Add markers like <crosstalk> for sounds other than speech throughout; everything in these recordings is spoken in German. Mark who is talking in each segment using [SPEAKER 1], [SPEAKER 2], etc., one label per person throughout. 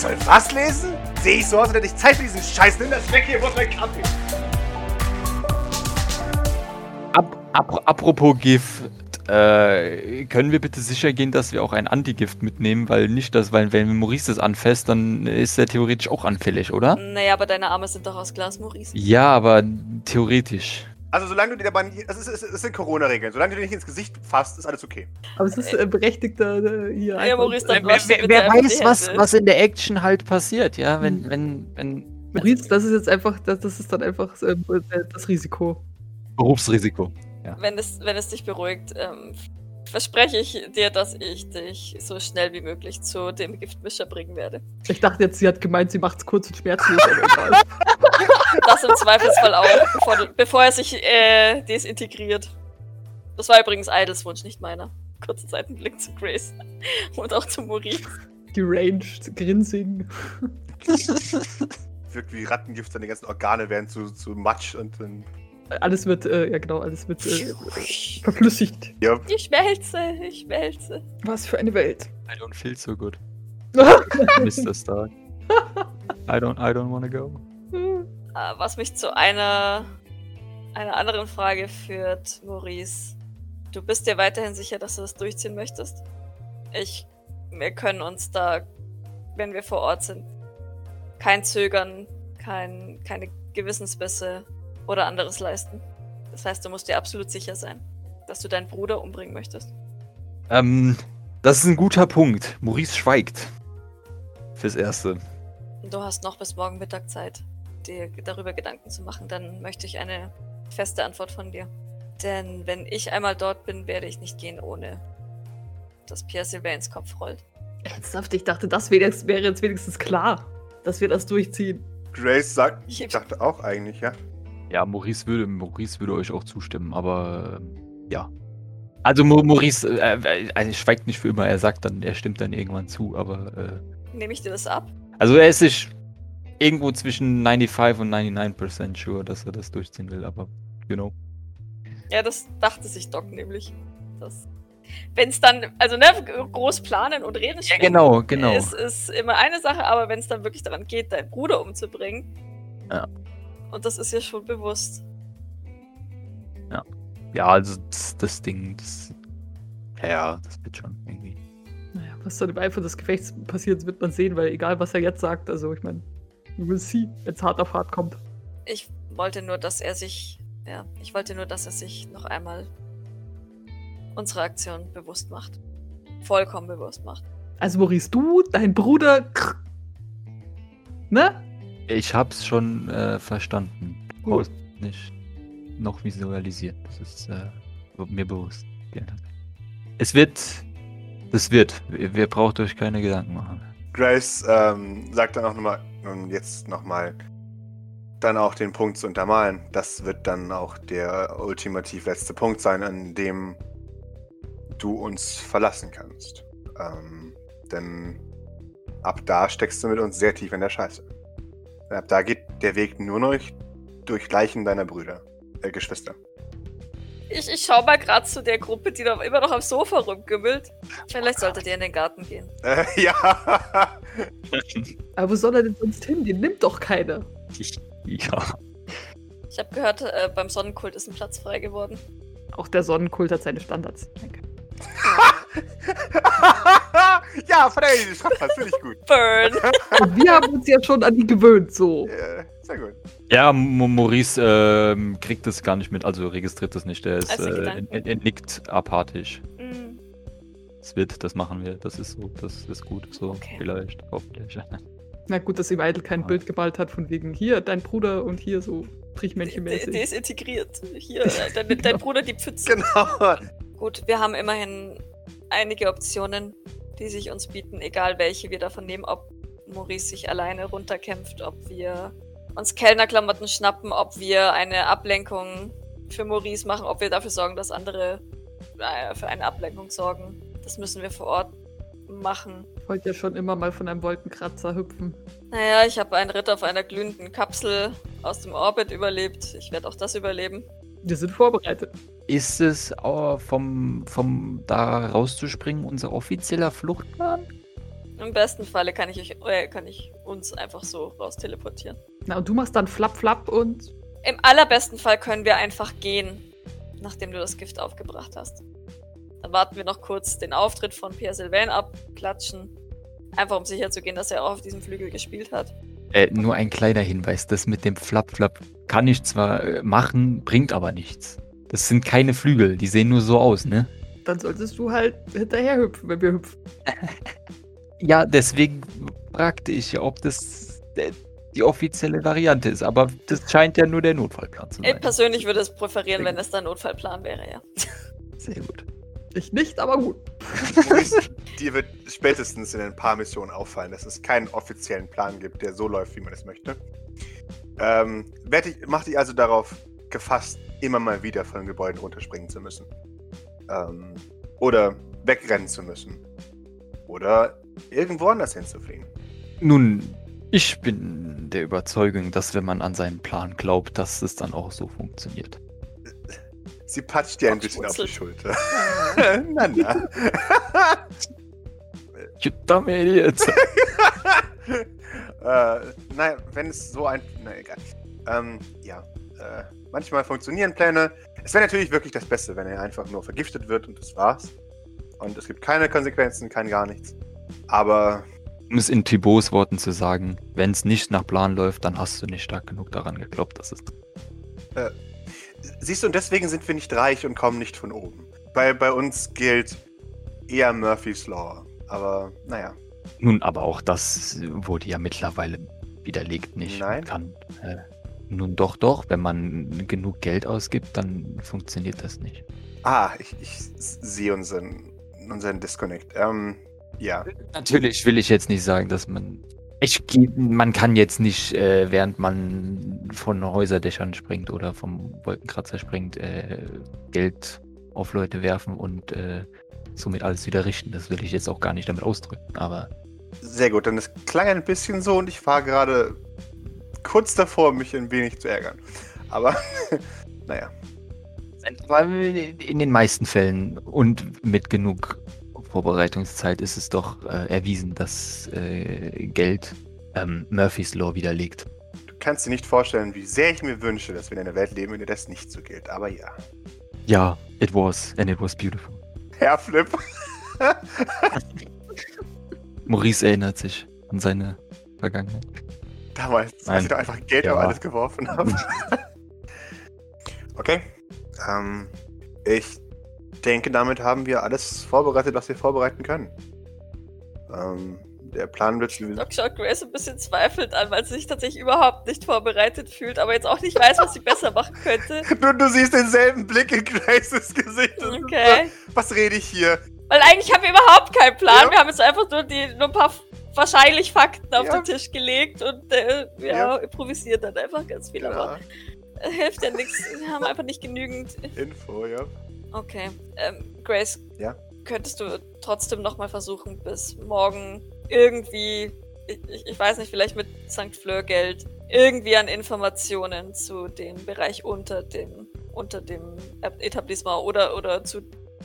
[SPEAKER 1] soll was lesen? Sehe ich so aus, als hätte ich Zeit für diesen Scheiß? Nimm das weg hier, wo ist mein Kaffee?
[SPEAKER 2] Ab, ap apropos Gift, äh, können wir bitte sicher gehen, dass wir auch ein Antigift mitnehmen, weil nicht das, weil wenn Maurice das anfasst, dann ist er theoretisch auch anfällig, oder?
[SPEAKER 3] Naja, aber deine Arme sind doch aus Glas, Maurice.
[SPEAKER 2] Ja, aber theoretisch.
[SPEAKER 1] Also solange du dir dabei nicht, es, ist, es, ist, es sind Corona-Regeln, solange du dir nicht ins Gesicht fasst, ist alles okay.
[SPEAKER 4] Aber es ist äh, berechtigter äh, hier.
[SPEAKER 3] Ja, Maurice, dann
[SPEAKER 2] Wer, wer, wer weiß, was, was in der Action halt passiert, ja, wenn,
[SPEAKER 4] Hm.
[SPEAKER 2] wenn, wenn
[SPEAKER 4] Maurice, das ist jetzt einfach, das, das ist dann einfach äh, das Risiko.
[SPEAKER 2] Berufsrisiko.
[SPEAKER 3] Wenn es, wenn es dich beruhigt, ähm, verspreche ich dir, dass ich dich so schnell wie möglich zu dem Giftmischer bringen werde.
[SPEAKER 4] Ich dachte jetzt, sie hat gemeint, sie macht's kurz und schmerzlos, aber egal. <laughs>
[SPEAKER 3] Das im Zweifelsfall auch, bevor, bevor er sich äh, desintegriert. Das war übrigens Idols Wunsch, nicht meiner. Kurze Seitenblick zu Grace. <laughs> Und auch zu Maurice.
[SPEAKER 4] Deranged, Grinsing. <laughs>
[SPEAKER 1] Wirkt wie Rattengift, seine ganzen Organe werden zu, zu Matsch und dann.
[SPEAKER 4] Alles wird, äh, ja genau, alles wird äh, <laughs> verflüssigt.
[SPEAKER 1] Ja,
[SPEAKER 3] Ich schmelze, ich schmelze.
[SPEAKER 4] Was für eine Welt.
[SPEAKER 2] I don't feel so good. Mr. Stark. I don't, I don't wanna go.
[SPEAKER 3] Äh, Was mich zu einer, einer anderen Frage führt, Maurice. Du bist dir weiterhin sicher, dass du das durchziehen möchtest? Ich, wir können uns da, wenn wir vor Ort sind, kein Zögern, kein, keine Gewissensbisse oder anderes leisten. Das heißt, du musst dir absolut sicher sein, dass du deinen Bruder umbringen möchtest.
[SPEAKER 2] Ähm, das ist ein guter Punkt. Maurice schweigt. Fürs Erste.
[SPEAKER 3] Du hast noch bis morgen Mittag Zeit, dir darüber Gedanken zu machen. Dann möchte ich eine feste Antwort von dir. Denn wenn ich einmal dort bin, werde ich nicht gehen, ohne dass Pierre Sylvain ins Kopf rollt.
[SPEAKER 4] Ernsthaft, ich dachte, das wäre jetzt, wäre jetzt wenigstens klar, dass wir das durchziehen.
[SPEAKER 1] Grace sagt,
[SPEAKER 3] Ich-
[SPEAKER 1] dachte auch eigentlich, ja.
[SPEAKER 2] Ja, Maurice würde, Maurice würde euch auch zustimmen, aber ähm, ja. Also Maurice äh, äh, er schweigt nicht für immer, er sagt dann, er stimmt dann irgendwann zu, aber äh,
[SPEAKER 3] Nehme ich dir das ab?
[SPEAKER 2] also er ist sich irgendwo zwischen 95 und 99% sure, dass er das durchziehen will, aber you know.
[SPEAKER 3] Ja, das dachte sich Doc nämlich. Wenn es dann, also ne, groß planen und reden
[SPEAKER 2] Ja, genau, genau.
[SPEAKER 3] Es ist immer eine Sache, aber wenn es dann wirklich daran geht, deinen Bruder umzubringen.
[SPEAKER 2] Ja.
[SPEAKER 3] Und das ist ja schon bewusst.
[SPEAKER 2] Ja, also das, das Ding, das, ja, ja, das wird schon irgendwie.
[SPEAKER 4] Naja, was dann im Eifer des Gefechts passiert, wird man sehen, weil egal, was er jetzt sagt, also ich meine, we will see, wenn es hart auf hart kommt.
[SPEAKER 3] Ich wollte nur, dass er sich, ja, ich wollte nur, dass er sich noch einmal unsere Aktion bewusst macht. Vollkommen bewusst macht.
[SPEAKER 4] Also Maurice, du, dein Bruder, krr. ne?
[SPEAKER 2] Ich hab's schon äh, verstanden.
[SPEAKER 4] Gut.
[SPEAKER 2] Brauchst nicht noch visualisiert. Das ist äh, mir bewusst. Ja. Es wird. Es wird. Ihr, ihr braucht euch keine Gedanken machen.
[SPEAKER 1] Grace ähm, sagt dann auch nochmal, und jetzt nochmal, dann auch den Punkt zu untermalen. Das wird dann auch der ultimativ letzte Punkt sein, an dem du uns verlassen kannst. Ähm, denn ab da steckst du mit uns sehr tief in der Scheiße. Ab da geht der Weg nur noch durch Leichen deiner Brüder, äh, Geschwister.
[SPEAKER 3] Ich, ich schau mal gerade zu der Gruppe, die noch immer noch am Sofa rumgümmelt. Vielleicht solltet ihr in den Garten gehen.
[SPEAKER 1] Äh, <laughs> ja.
[SPEAKER 4] Aber wo soll er denn sonst hin? Den nimmt doch keiner.
[SPEAKER 2] ja.
[SPEAKER 3] Ich habe gehört, äh, beim Sonnenkult ist ein Platz frei geworden.
[SPEAKER 4] Auch der Sonnenkult hat seine Standards. Danke. <laughs>
[SPEAKER 1] ja, verteidige die Strafpass, finde ich gut.
[SPEAKER 3] Burn!
[SPEAKER 4] Und wir haben uns ja schon an die gewöhnt, so.
[SPEAKER 1] Äh, sehr gut.
[SPEAKER 2] Ja, Maurice ähm, kriegt das gar nicht mit, also registriert das nicht. Der ist,
[SPEAKER 3] Also
[SPEAKER 2] äh,
[SPEAKER 3] Gedanken.
[SPEAKER 2] er, er nickt apathisch.
[SPEAKER 3] Mm,
[SPEAKER 2] Es wird, das machen wir. Das ist so, das ist gut. So,
[SPEAKER 3] Okay.
[SPEAKER 2] vielleicht, hoffentlich. <laughs>
[SPEAKER 4] Na gut, dass ihm Idle kein Bild gemalt hat, von wegen hier dein Bruder und hier so Strichmännchenmäßig.
[SPEAKER 3] die ist integriert. Hier, äh, <laughs> dein, dein Bruder die Pfütze.
[SPEAKER 1] Genau.
[SPEAKER 3] Gut, wir haben immerhin einige Optionen, die sich uns bieten, egal welche wir davon nehmen, ob Maurice sich alleine runterkämpft, ob wir uns Kellnerklamotten schnappen, ob wir eine Ablenkung für Maurice machen, ob wir dafür sorgen, dass andere äh, für eine Ablenkung sorgen. Das müssen wir vor Ort machen.
[SPEAKER 4] Ich wollte ja schon immer mal von einem Wolkenkratzer hüpfen.
[SPEAKER 3] Naja, ich habe einen Ritt auf einer glühenden Kapsel aus dem Orbit überlebt. Ich werde auch das überleben.
[SPEAKER 4] Wir sind vorbereitet.
[SPEAKER 2] Ist es äh, vom, vom da rauszuspringen unser offizieller Fluchtplan?
[SPEAKER 3] Im besten Falle kann ich, euch, äh, kann ich uns einfach so raus teleportieren.
[SPEAKER 4] Na, und du machst dann Flapp, Flapp und.
[SPEAKER 3] Im allerbesten Fall können wir einfach gehen, nachdem du das Gift aufgebracht hast. Dann warten wir noch kurz den Auftritt von Pierre Sylvain ab, klatschen. Einfach um sicher zu gehen, dass er auch auf diesem Flügel gespielt hat.
[SPEAKER 2] Äh, nur ein kleiner Hinweis, das mit dem Flap-Flap kann ich zwar äh, machen, bringt aber nichts. Das sind keine Flügel, die sehen nur so aus, ne?
[SPEAKER 4] Dann solltest du halt hinterher hüpfen, wenn wir hüpfen. <laughs>
[SPEAKER 2] Ja, deswegen fragte ich ja, ob das äh, die offizielle Variante ist, aber das scheint ja nur der Notfallplan zu
[SPEAKER 3] Ich
[SPEAKER 2] sein.
[SPEAKER 3] persönlich würde es präferieren, wenn es der Notfallplan wäre, ja.
[SPEAKER 2] Sehr gut.
[SPEAKER 4] Ich nicht, aber gut. <laughs>
[SPEAKER 1] Dir wird spätestens in ein paar Missionen auffallen, dass es keinen offiziellen Plan gibt, der so läuft, wie man es möchte. Ähm, werd ich, mach dich also darauf gefasst, immer mal wieder von Gebäuden runterspringen zu müssen. Ähm, oder wegrennen zu müssen. Oder irgendwo anders hinzufliegen.
[SPEAKER 2] Nun, ich bin der Überzeugung, dass wenn man an seinen Plan glaubt, dass es dann auch so funktioniert.
[SPEAKER 1] Sie patscht dir ein bisschen auf die. Schulter. <laughs> na, na. <laughs>
[SPEAKER 2] You dumb idiots. <laughs>
[SPEAKER 1] äh, naja, wenn es so ein. Na egal. Ähm, ja. Äh, manchmal funktionieren Pläne. Es wäre natürlich wirklich das Beste, wenn er einfach nur vergiftet wird und das war's. Und es gibt keine Konsequenzen, kein gar nichts. Aber
[SPEAKER 2] Um es in Thibauts Worten zu sagen, wenn es nicht nach Plan läuft, dann hast du nicht stark genug daran geglaubt, dass es.
[SPEAKER 1] siehst du, und deswegen sind wir nicht reich und kommen nicht von oben. Bei, bei uns gilt eher Murphy's Law. Aber naja.
[SPEAKER 2] Nun, aber auch das wurde ja mittlerweile widerlegt, nicht?
[SPEAKER 1] Nein.
[SPEAKER 2] Kann, äh, nun doch, doch. Wenn man genug Geld ausgibt, dann funktioniert das nicht.
[SPEAKER 1] Ah, ich, ich sehe unseren, unseren Disconnect. Ähm, ja.
[SPEAKER 2] Natürlich will ich jetzt nicht sagen, dass man. Ich, man kann jetzt nicht, äh, während man von Häuserdächern springt oder vom Wolkenkratzer springt, äh, Geld auf Leute werfen und äh, somit alles wieder richten. Das will ich jetzt auch gar nicht damit ausdrücken. Aber
[SPEAKER 1] Sehr gut, dann es klang ein bisschen so und ich war gerade kurz davor, mich ein wenig zu ärgern. Aber, <laughs> naja.
[SPEAKER 2] In den meisten Fällen und mit genug Vorbereitungszeit ist es doch äh, erwiesen, dass äh, Geld ähm, Murphys Law widerlegt.
[SPEAKER 1] Du kannst dir nicht vorstellen, wie sehr ich mir wünsche, dass wir in einer Welt leben, in der das nicht so gilt. Aber ja.
[SPEAKER 2] Ja, it was, and it was beautiful.
[SPEAKER 1] Herr Flip. <laughs>
[SPEAKER 2] Maurice erinnert sich an seine Vergangenheit.
[SPEAKER 1] Damals, als
[SPEAKER 2] Nein.
[SPEAKER 1] ich doch einfach Geld
[SPEAKER 2] Ja.
[SPEAKER 1] auf alles geworfen habe. <laughs> okay. Ähm, ich denke, damit haben wir alles vorbereitet, was wir vorbereiten können. Ähm, der Plan wird.
[SPEAKER 3] Doc schaut Grace ein bisschen zweifelnd an, weil sie sich tatsächlich überhaupt nicht vorbereitet fühlt, aber jetzt auch nicht weiß, was sie besser machen könnte. <laughs>
[SPEAKER 1] Du, du siehst denselben Blick in Graces Gesicht.
[SPEAKER 3] Okay.
[SPEAKER 1] so, Was rede ich hier?
[SPEAKER 3] Weil eigentlich haben wir überhaupt keinen Plan.
[SPEAKER 1] Ja.
[SPEAKER 3] Wir haben jetzt einfach nur, die, nur ein paar wahrscheinlich Fakten auf
[SPEAKER 1] Ja.
[SPEAKER 3] den Tisch gelegt und äh, ja, improvisiert dann einfach ganz viel. Aber
[SPEAKER 1] Genau.
[SPEAKER 3] äh, <laughs> hilft ja nichts. Wir haben einfach nicht genügend.
[SPEAKER 1] Info, ja.
[SPEAKER 3] Okay. Ähm, Grace,
[SPEAKER 1] Ja?
[SPEAKER 3] könntest du trotzdem nochmal versuchen, bis morgen irgendwie, ich, ich, ich weiß nicht, vielleicht mit St. Fleur Geld, irgendwie an Informationen zu dem Bereich unter dem, unter dem Etablissement oder, oder zu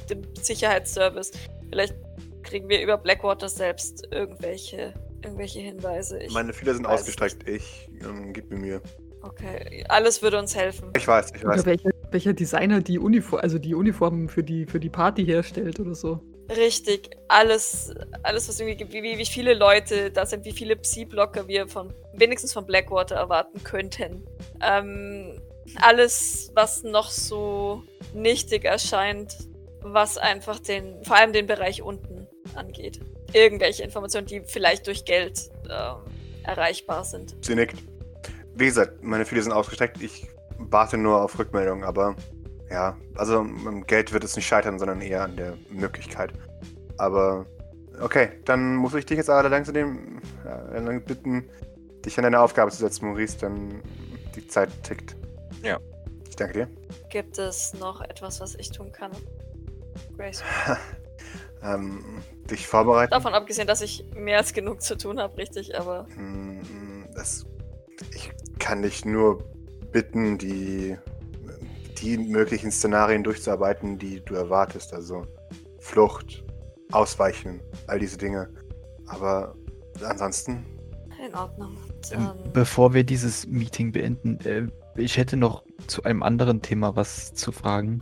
[SPEAKER 3] dem Sicherheitsservice. Vielleicht kriegen wir über Blackwater selbst irgendwelche, irgendwelche Hinweise. Ich,
[SPEAKER 1] Meine Fühler sind ausgestreckt. Ich ähm, gib mir Mühe.
[SPEAKER 3] okay, alles würde uns helfen.
[SPEAKER 1] Ich weiß, ich weiß.
[SPEAKER 4] Oder welcher, welcher Designer die Uniform, also die Uniformen für die, für die Party herstellt oder so.
[SPEAKER 3] Richtig, alles, alles was irgendwie, gibt, wie, wie wie viele Leute da sind, wie viele Psi-Blocker wir von, wenigstens von Blackwater erwarten könnten. Ähm, alles, was noch so nichtig erscheint, was einfach den, vor allem den Bereich unten angeht. Irgendwelche Informationen, die vielleicht durch Geld ähm, erreichbar sind.
[SPEAKER 1] Sie nickt. Wie gesagt, meine Fühler sind ausgestreckt. Ich warte nur auf Rückmeldung, aber ja, also am Geld wird es nicht scheitern, sondern eher an der Möglichkeit. Aber okay, dann muss ich dich jetzt allerdings dem ja, bitten, dich an deine Aufgabe zu setzen, Maurice, denn die Zeit tickt.
[SPEAKER 2] Ja.
[SPEAKER 1] Ich danke dir.
[SPEAKER 3] Gibt es noch etwas, was ich tun kann? Grace. <laughs>
[SPEAKER 1] Ähm, dich vorbereiten.
[SPEAKER 3] Davon abgesehen, dass ich mehr als genug zu tun habe, richtig, aber
[SPEAKER 1] Mm, Das, ich kann dich nur bitten, die, die möglichen Szenarien durchzuarbeiten, die du erwartest. Also Flucht, Ausweichen, all diese Dinge. aber ansonsten.
[SPEAKER 3] In Ordnung.
[SPEAKER 2] Ähm,
[SPEAKER 3] Dann,
[SPEAKER 2] Bevor wir dieses Meeting beenden, äh, ich hätte noch zu einem anderen Thema was zu fragen.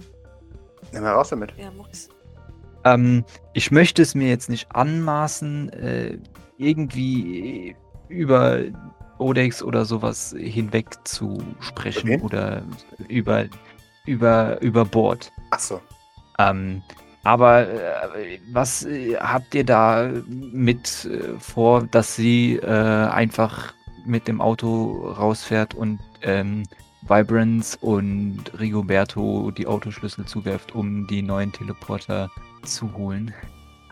[SPEAKER 1] Nimm mal raus damit.
[SPEAKER 3] ja, Maurice.
[SPEAKER 2] Ähm, ich möchte es mir jetzt nicht anmaßen, äh, irgendwie über Odex oder sowas hinweg zu sprechen
[SPEAKER 1] wen?
[SPEAKER 2] oder über, über, über Bord.
[SPEAKER 1] Ach so.
[SPEAKER 2] Ähm, aber äh, was äh, habt ihr da mit äh, vor, dass sie äh, einfach mit dem Auto rausfährt und ähm, Vibrance und Rigoberto die Autoschlüssel zuwerft, um die neuen Teleporter zu holen?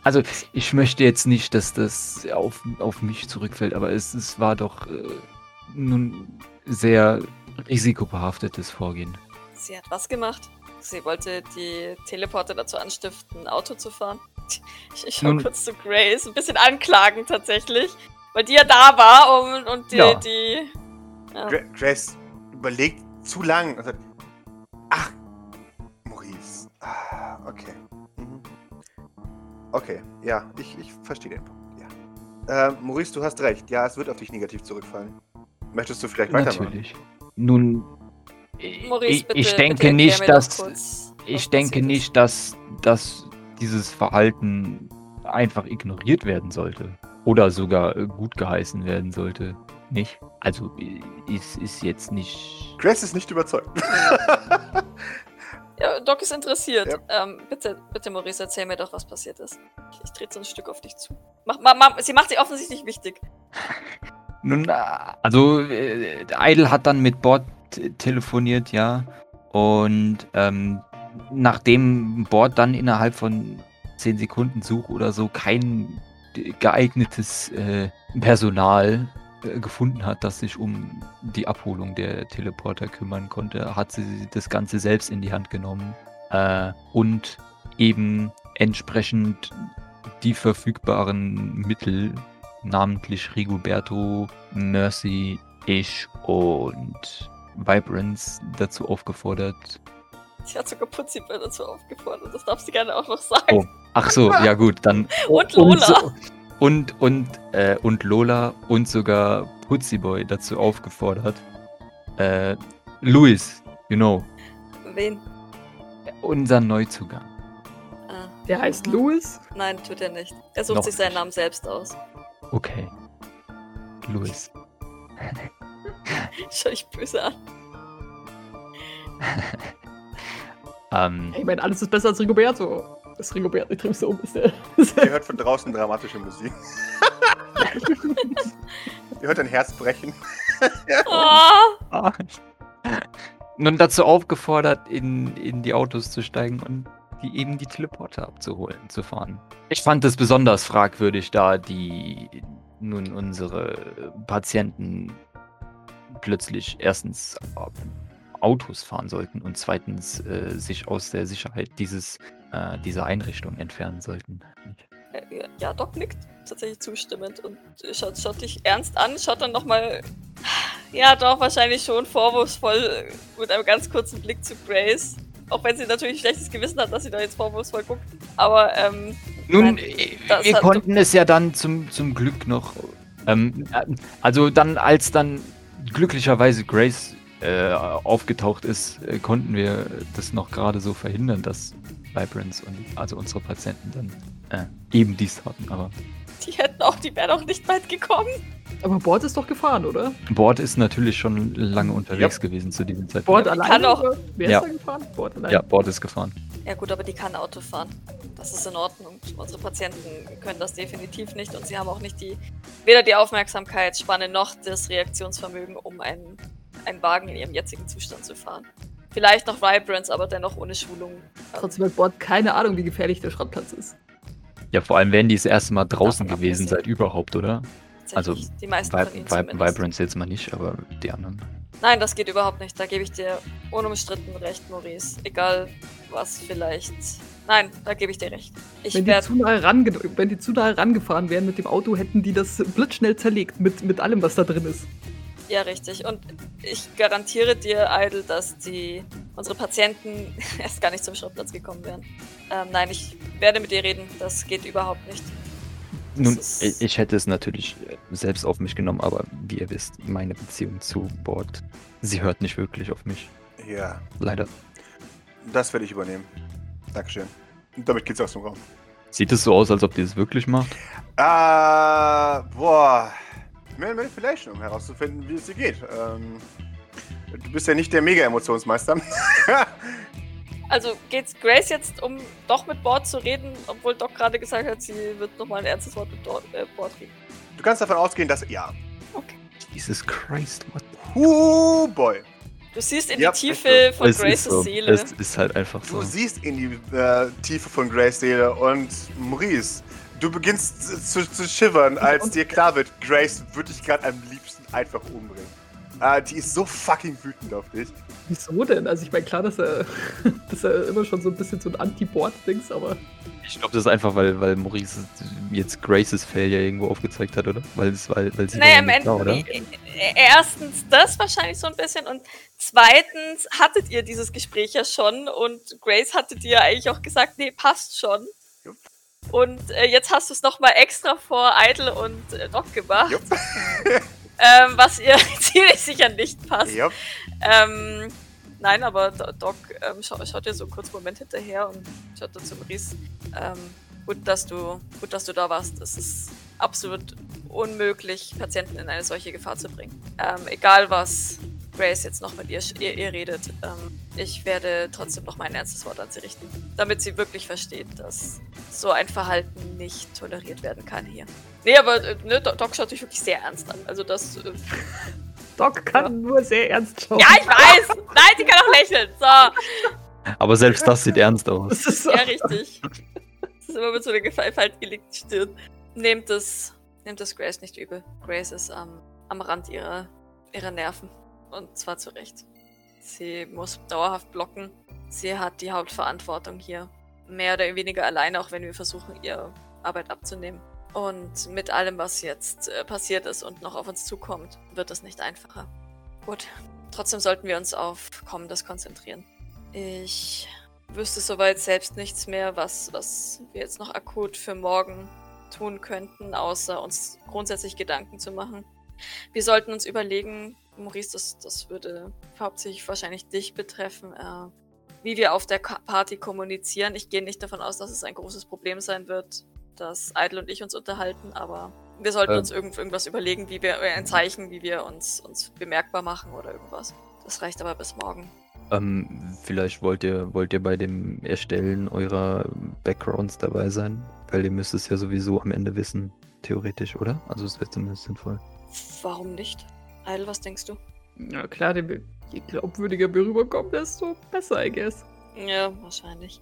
[SPEAKER 2] Also ich möchte jetzt nicht, dass das auf, auf mich zurückfällt, aber es, es war doch äh, nun sehr risikobehaftetes Vorgehen.
[SPEAKER 3] Sie hat was gemacht? Sie wollte die Teleporter dazu anstiften, ein Auto zu fahren. <laughs> Ich, ich schau
[SPEAKER 2] Nun-
[SPEAKER 3] kurz zu Grace, ein bisschen anklagen tatsächlich, weil die ja da war und, und die,
[SPEAKER 2] Ja.
[SPEAKER 3] die ja.
[SPEAKER 1] Gra Grace überlegt zu lang. und sagt, Ach, Maurice. Ah, okay. Okay, ja, ich, ich verstehe den Punkt. Ja. Äh, Maurice, du hast recht. Ja, es wird auf dich negativ zurückfallen. Möchtest du vielleicht weitermachen?
[SPEAKER 2] Natürlich. Nun,
[SPEAKER 3] Maurice,
[SPEAKER 2] ich,
[SPEAKER 3] bitte,
[SPEAKER 2] ich denke nicht, dass
[SPEAKER 3] kurz,
[SPEAKER 2] ich denke nicht, dass, dass dieses Verhalten einfach ignoriert werden sollte oder sogar äh, gut geheißen werden sollte. Nicht? Also ist, ist jetzt nicht.
[SPEAKER 1] Grace ist nicht überzeugt. <laughs>
[SPEAKER 3] Ja, Doc ist interessiert.
[SPEAKER 1] Ja.
[SPEAKER 3] Ähm, bitte, bitte, Maurice, erzähl mir doch, was passiert ist. Ich, ich trete so ein Stück auf dich zu. Mach, ma, ma, sie macht sich offensichtlich wichtig. <laughs>
[SPEAKER 2] Nun, äh, also äh, Idle hat dann mit Bord telefoniert, ja. Und ähm, nachdem Bord dann innerhalb von 10 Sekunden Such oder so kein geeignetes äh, Personal gefunden hat, das sich um die Abholung der Teleporter kümmern konnte, hat sie das Ganze selbst in die Hand genommen äh, und eben entsprechend die verfügbaren Mittel namentlich Rigoberto, Mercy, ich und Vibrance dazu aufgefordert.
[SPEAKER 3] Sie hat sogar Putziber dazu aufgefordert. Das darf sie gerne auch noch sagen.
[SPEAKER 2] Oh. Ach so, ja gut, dann <laughs>
[SPEAKER 3] Und Lola.
[SPEAKER 2] so- und und äh, und Lola und sogar Putziboy dazu aufgefordert. Äh, Luis, you know,
[SPEAKER 3] Wen?
[SPEAKER 2] unser Neuzugang.
[SPEAKER 3] Ah,
[SPEAKER 4] Der heißt
[SPEAKER 3] mhm.
[SPEAKER 4] Louis.
[SPEAKER 3] Nein, tut er nicht. Er sucht
[SPEAKER 2] Noch
[SPEAKER 3] sich seinen
[SPEAKER 2] nicht.
[SPEAKER 3] Namen selbst aus.
[SPEAKER 2] Okay. Luis. <laughs>
[SPEAKER 3] Schau ich böse an. <laughs>
[SPEAKER 2] Ähm,
[SPEAKER 4] Ich meine, alles ist besser als Rigoberto. Das Rigoberto, ich dreh's um, ist der. <laughs>
[SPEAKER 1] Ihr hört von draußen dramatische Musik. Ihr hört ein Herz brechen.
[SPEAKER 3] Oh. <laughs>
[SPEAKER 2] Nun dazu aufgefordert, in, in die Autos zu steigen und die eben die Teleporter abzuholen, zu fahren. Ich fand es besonders fragwürdig, da die nun unsere Patienten plötzlich erstens äh, Autos fahren sollten und zweitens äh, sich aus der Sicherheit dieses, äh, dieser Einrichtung entfernen sollten.
[SPEAKER 3] Äh, Ja, Doc nickt tatsächlich zustimmend und schaut, schaut dich ernst an, schaut dann nochmal, ja doch, wahrscheinlich schon vorwurfsvoll mit einem ganz kurzen Blick zu Grace. Auch wenn sie natürlich ein schlechtes Gewissen hat, dass sie da jetzt vorwurfsvoll guckt. Aber, ähm,
[SPEAKER 2] Nun,
[SPEAKER 3] Nein,
[SPEAKER 2] äh, wir konnten es ja dann zum, zum Glück noch. Ähm, äh, also dann, als dann glücklicherweise Grace äh, aufgetaucht ist, äh, konnten wir das noch gerade so verhindern, dass Vibrance und also unsere Patienten dann äh, eben dies hatten. Aber
[SPEAKER 3] die hätten auch, die wären auch nicht weit gekommen.
[SPEAKER 4] Aber Bord ist doch gefahren, oder?
[SPEAKER 2] Bord ist natürlich schon lange unterwegs gewesen zu diesem Zeitpunkt.
[SPEAKER 4] Bord
[SPEAKER 2] ja.
[SPEAKER 4] alleine?
[SPEAKER 3] kann auch-?
[SPEAKER 4] Wer
[SPEAKER 2] Ja.
[SPEAKER 4] ist da gefahren? Bord alleine.
[SPEAKER 2] ja, Bord ist gefahren.
[SPEAKER 3] Ja gut, aber die kann Auto fahren. Das ist in Ordnung. Unsere Patienten können das definitiv nicht und sie haben auch nicht die, weder die Aufmerksamkeitsspanne noch das Reaktionsvermögen, um einen, einen Wagen in ihrem jetzigen Zustand zu fahren. Vielleicht noch Vibrance, aber dennoch ohne Schulung.
[SPEAKER 4] Trotzdem hat Bord keine Ahnung, wie gefährlich der Schrottplatz ist.
[SPEAKER 2] Ja, vor allem wären die das erste Mal draußen
[SPEAKER 3] Davon
[SPEAKER 2] gewesen seit überhaupt, oder? Also,
[SPEAKER 3] die meisten
[SPEAKER 2] Vi
[SPEAKER 3] von ihnen
[SPEAKER 2] Vi
[SPEAKER 3] zumindest.
[SPEAKER 2] Vibrance jetzt mal nicht, aber die anderen.
[SPEAKER 3] Nein, das geht überhaupt nicht. Da gebe ich dir unumstritten recht, Maurice. Egal was vielleicht. Nein, da gebe ich dir recht. Ich
[SPEAKER 4] Wenn die,
[SPEAKER 3] werde
[SPEAKER 4] zu nahe wenn die zu nahe rangefahren wären mit dem Auto, hätten die das blitzschnell zerlegt mit, mit allem, was da drin ist.
[SPEAKER 3] Ja, richtig. Und ich garantiere dir, Idle, dass die unsere Patienten <laughs> erst gar nicht zum Schrottplatz gekommen wären. Ähm, nein, ich werde mit dir reden. Das geht überhaupt nicht.
[SPEAKER 2] Nun,
[SPEAKER 3] ist-
[SPEAKER 2] ich, hätte es natürlich äh, selbst auf mich genommen, aber wie ihr wisst, meine Beziehung zu Bord, sie hört nicht wirklich auf mich.
[SPEAKER 1] Ja,
[SPEAKER 2] Leider.
[SPEAKER 1] das werde ich übernehmen. Dankeschön. Und damit geht's aus dem Raum.
[SPEAKER 2] Sieht es so aus, als ob die es wirklich macht?
[SPEAKER 1] Ah, boah. Mehr Manipulation, um herauszufinden, wie es dir geht. Ähm, du bist ja nicht der Mega-Emotionsmeister. <laughs>
[SPEAKER 3] Also geht's Grace jetzt, um doch mit Bord zu reden, obwohl Doc gerade gesagt hat, sie wird nochmal ein ernstes Wort mit Dor äh, Bord reden.
[SPEAKER 1] du kannst davon ausgehen, dass ja.
[SPEAKER 2] Jesus Christ, what?
[SPEAKER 1] Huh, boy.
[SPEAKER 3] Du siehst in
[SPEAKER 1] Ja,
[SPEAKER 3] die Tiefe von
[SPEAKER 2] es ist
[SPEAKER 3] Graces
[SPEAKER 2] so.
[SPEAKER 3] Seele.
[SPEAKER 2] Es ist halt einfach so.
[SPEAKER 1] Du siehst in die äh, Tiefe von Grace Seele und Maurice, du beginnst zu, zu shivern, als dir klar wird, Grace würde dich gerade am liebsten einfach umbringen. Äh, die ist so fucking wütend auf dich.
[SPEAKER 4] Wieso denn? Also ich meine, klar, dass er, <laughs> dass er immer schon so ein bisschen so ein Anti-Board-Dings, aber
[SPEAKER 2] Ich glaube, das ist einfach, weil, weil Maurice jetzt Graces Failure irgendwo aufgezeigt hat, oder? Weil, es, weil, weil sie
[SPEAKER 3] Naja, im
[SPEAKER 2] ja nicht da, oder?
[SPEAKER 3] Endeffekt. äh, Erstens das wahrscheinlich so ein bisschen und zweitens hattet ihr dieses Gespräch ja schon und Grace hatte dir ja eigentlich auch gesagt, nee, passt schon. Und äh, jetzt hast du es nochmal extra vor Idle und äh, Doc gemacht, <laughs> ähm, was ihr <laughs> ziemlich sicher nicht passt. Ähm, nein, aber Do- Doc ähm, scha schaut dir so kurz einen Moment hinterher und schaut dann zu Maurice. Ähm, gut, dass du, gut, dass du da warst. Es ist absolut unmöglich, Patienten in eine solche Gefahr zu bringen. Ähm, egal was Grace jetzt noch mit ihr, ihr, ihr redet, ähm, ich werde trotzdem noch mein ernstes Wort an sie richten, damit sie wirklich versteht, dass so ein Verhalten nicht toleriert werden kann hier. Nee, aber äh, ne, Do- Doc schaut dich wirklich sehr ernst an. Also das äh, <laughs>
[SPEAKER 4] Doc kann
[SPEAKER 3] Ja.
[SPEAKER 4] nur sehr ernst schauen.
[SPEAKER 3] Ja, ich weiß. Nein, sie kann auch lächeln. So,
[SPEAKER 2] Aber selbst das sieht ernst aus.
[SPEAKER 4] Das ist so.
[SPEAKER 3] ja, richtig. Das ist immer mit so einer gefaltet gelegten Stirn. Nehmt es, nehmt es Grace nicht übel. Grace ist am, am Rand ihrer, ihrer Nerven. Und zwar zu Recht. Sie muss dauerhaft blocken. Sie hat die Hauptverantwortung hier. Mehr oder weniger alleine, auch wenn wir versuchen, ihr Arbeit abzunehmen. Und mit allem, was jetzt äh, passiert ist und noch auf uns zukommt, wird es nicht einfacher. Gut. Trotzdem sollten wir uns auf Kommendes konzentrieren. Ich wüsste soweit selbst nichts mehr, was, was wir jetzt noch akut für morgen tun könnten, außer uns grundsätzlich Gedanken zu machen. Wir sollten uns überlegen, Maurice, das, das würde hauptsächlich wahrscheinlich dich betreffen, äh, wie wir auf der Party kommunizieren. Ich gehe nicht davon aus, dass es ein großes Problem sein wird, dass Idle und ich uns unterhalten, aber wir sollten
[SPEAKER 2] Ähm.
[SPEAKER 3] uns irgend, irgendwas überlegen, wie wir, äh, ein Zeichen, wie wir uns, uns bemerkbar machen oder irgendwas. Das reicht aber bis morgen.
[SPEAKER 2] Ähm, vielleicht wollt ihr, wollt ihr bei dem Erstellen eurer Backgrounds dabei sein? Weil ihr müsst es ja sowieso am Ende wissen, theoretisch, oder? Also es wäre zumindest sinnvoll.
[SPEAKER 3] Warum nicht? Idle, was denkst du?
[SPEAKER 4] Ja, klar, je glaubwürdiger wir rüberkommen, desto besser, I guess.
[SPEAKER 3] Ja, wahrscheinlich.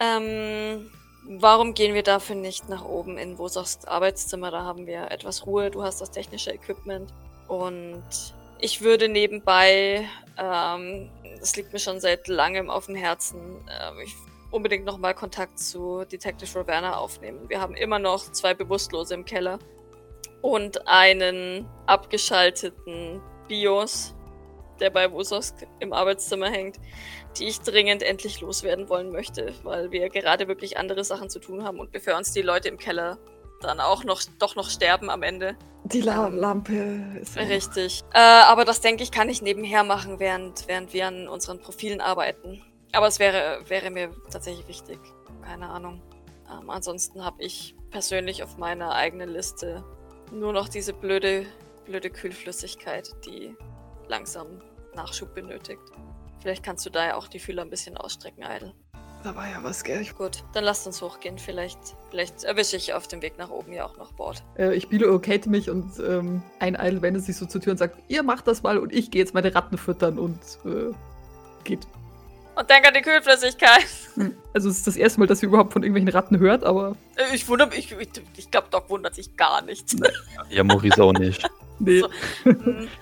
[SPEAKER 3] Ähm, warum gehen wir dafür nicht nach oben in Wosachs Arbeitszimmer? Da haben wir etwas Ruhe, du hast das technische Equipment. Und ich würde nebenbei, ähm, das liegt mir schon seit langem auf dem Herzen, ähm, ich unbedingt nochmal Kontakt zu Detective Ravenna aufnehmen. Wir haben immer noch zwei Bewusstlose im Keller und einen abgeschalteten Bios, der bei Wososk im Arbeitszimmer hängt die ich dringend endlich loswerden wollen möchte, weil wir gerade wirklich andere Sachen zu tun haben und bevor uns die Leute im Keller dann auch noch doch noch sterben am Ende.
[SPEAKER 4] Die La Lampe ist.
[SPEAKER 3] Richtig. Äh, aber das denke ich, kann ich nebenher machen, während, während wir an unseren Profilen arbeiten. Aber es wäre, wäre mir tatsächlich wichtig. Keine Ahnung. Ähm, ansonsten habe ich persönlich auf meiner eigenen Liste nur noch diese blöde, blöde Kühlflüssigkeit, die langsam Nachschub benötigt. Vielleicht kannst du da ja auch die Fühler ein bisschen ausstrecken, Idle.
[SPEAKER 4] Da war ja was, gell?
[SPEAKER 3] Gut, dann lasst uns hochgehen. Vielleicht, vielleicht erwische ich auf dem Weg nach oben ja auch noch Bord.
[SPEAKER 4] äh, ich bilocate mich und ähm, ein Idle wendet sich so zur Tür und sagt: Ihr macht das mal und ich gehe jetzt meine Ratten füttern und äh, geht.
[SPEAKER 3] Und denk an die Kühlflüssigkeit.
[SPEAKER 4] Hm. Also, es ist das erste Mal, dass ihr überhaupt von irgendwelchen Ratten hört, aber
[SPEAKER 3] Äh, Ich wundere mich, ich, ich glaube, Doc wundert sich gar nicht.
[SPEAKER 2] Ja, Maurice auch nicht.
[SPEAKER 4] nee.
[SPEAKER 3] So. <laughs>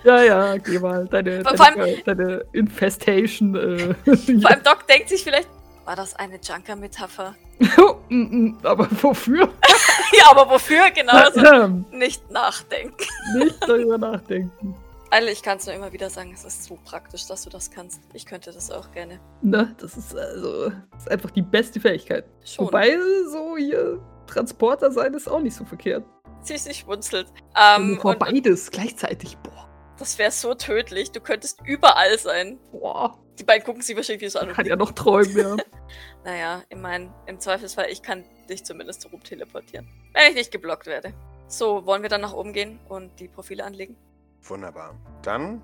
[SPEAKER 4] Ja, ja, geh mal. Deine,
[SPEAKER 3] Vor
[SPEAKER 4] deine, deine Infestation. Äh, <laughs>
[SPEAKER 3] Vor allem Doc denkt sich vielleicht, war das eine Junker-Metapher? <laughs>
[SPEAKER 4] Mm, mm, aber wofür?
[SPEAKER 3] ja, aber wofür genau? Also
[SPEAKER 4] Ähm,
[SPEAKER 3] nicht nachdenken.
[SPEAKER 4] Nicht darüber nachdenken.
[SPEAKER 3] Also ich kann es nur immer wieder sagen, es ist so praktisch, dass du das kannst. Ich könnte das auch gerne.
[SPEAKER 4] Ne, das ist also das ist einfach die beste Fähigkeit.
[SPEAKER 3] Schon.
[SPEAKER 4] Wobei, so hier, Transporter sein ist auch nicht so verkehrt.
[SPEAKER 3] Sie, sie schmunzelt.
[SPEAKER 4] Ähm,
[SPEAKER 3] und,
[SPEAKER 4] beides gleichzeitig. Boah.
[SPEAKER 3] das wäre so tödlich. Du könntest überall sein.
[SPEAKER 4] Boah.
[SPEAKER 3] Die beiden gucken sie wahrscheinlich so an.
[SPEAKER 4] Kann ja noch träumen, ja. <laughs> <laughs>
[SPEAKER 3] Naja, ich meine, im Zweifelsfall, ich kann dich zumindest rum teleportieren. Wenn ich nicht geblockt werde. So, wollen wir dann nach oben gehen und die Profile anlegen?
[SPEAKER 1] Wunderbar. Dann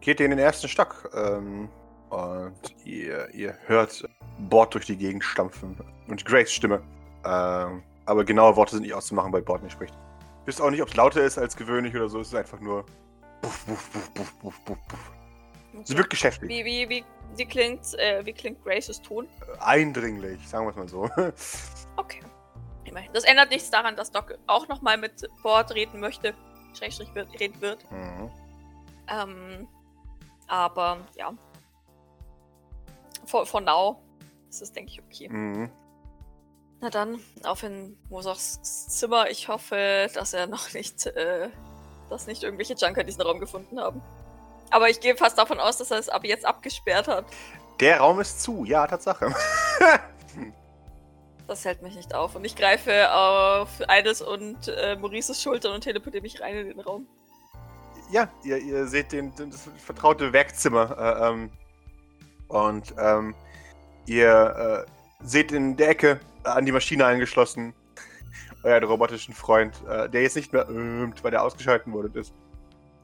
[SPEAKER 1] geht ihr in den ersten Stock ähm, und ihr, ihr hört Bord durch die Gegend stampfen und Grace Stimme. Ähm, aber genaue Worte sind nicht auszumachen, weil Bord nicht spricht. Wisst auch nicht, ob es lauter ist als gewöhnlich oder so. Es ist einfach nur. Buff, buff, buff, buff, buff, buff, buff. Sie wirkt geschäftig.
[SPEAKER 3] Wie, wie, wie, wie klingt, äh, wie klingt Graces Ton?
[SPEAKER 1] Eindringlich, sagen wir es mal so. <laughs>
[SPEAKER 3] Okay. Das ändert nichts daran, dass Doc auch nochmal mit Bord reden möchte. Schrägstrich wird, reden wird.
[SPEAKER 1] Mhm.
[SPEAKER 3] Ähm, aber ja. For, for now ist es, denke ich, okay.
[SPEAKER 1] Mhm.
[SPEAKER 3] Na dann, auf in Mosachs Zimmer. Ich hoffe, dass er noch nicht, äh, dass nicht irgendwelche Junker diesen Raum gefunden haben. Aber ich gehe fast davon aus, dass er es ab jetzt abgesperrt hat.
[SPEAKER 1] Der Raum ist zu, ja, Tatsache. <laughs>
[SPEAKER 3] Das hält mich nicht auf. Und ich greife auf Eides und äh, Maurices Schultern und teleportiere mich rein in den Raum.
[SPEAKER 1] ja, ihr, ihr seht den, das vertraute Werkzimmer. Äh, ähm, und ähm, ihr äh, seht in der Ecke äh, an die Maschine angeschlossen <laughs> euren robotischen Freund, äh, der jetzt nicht mehr ömt, weil der ausgeschalten wurde ist.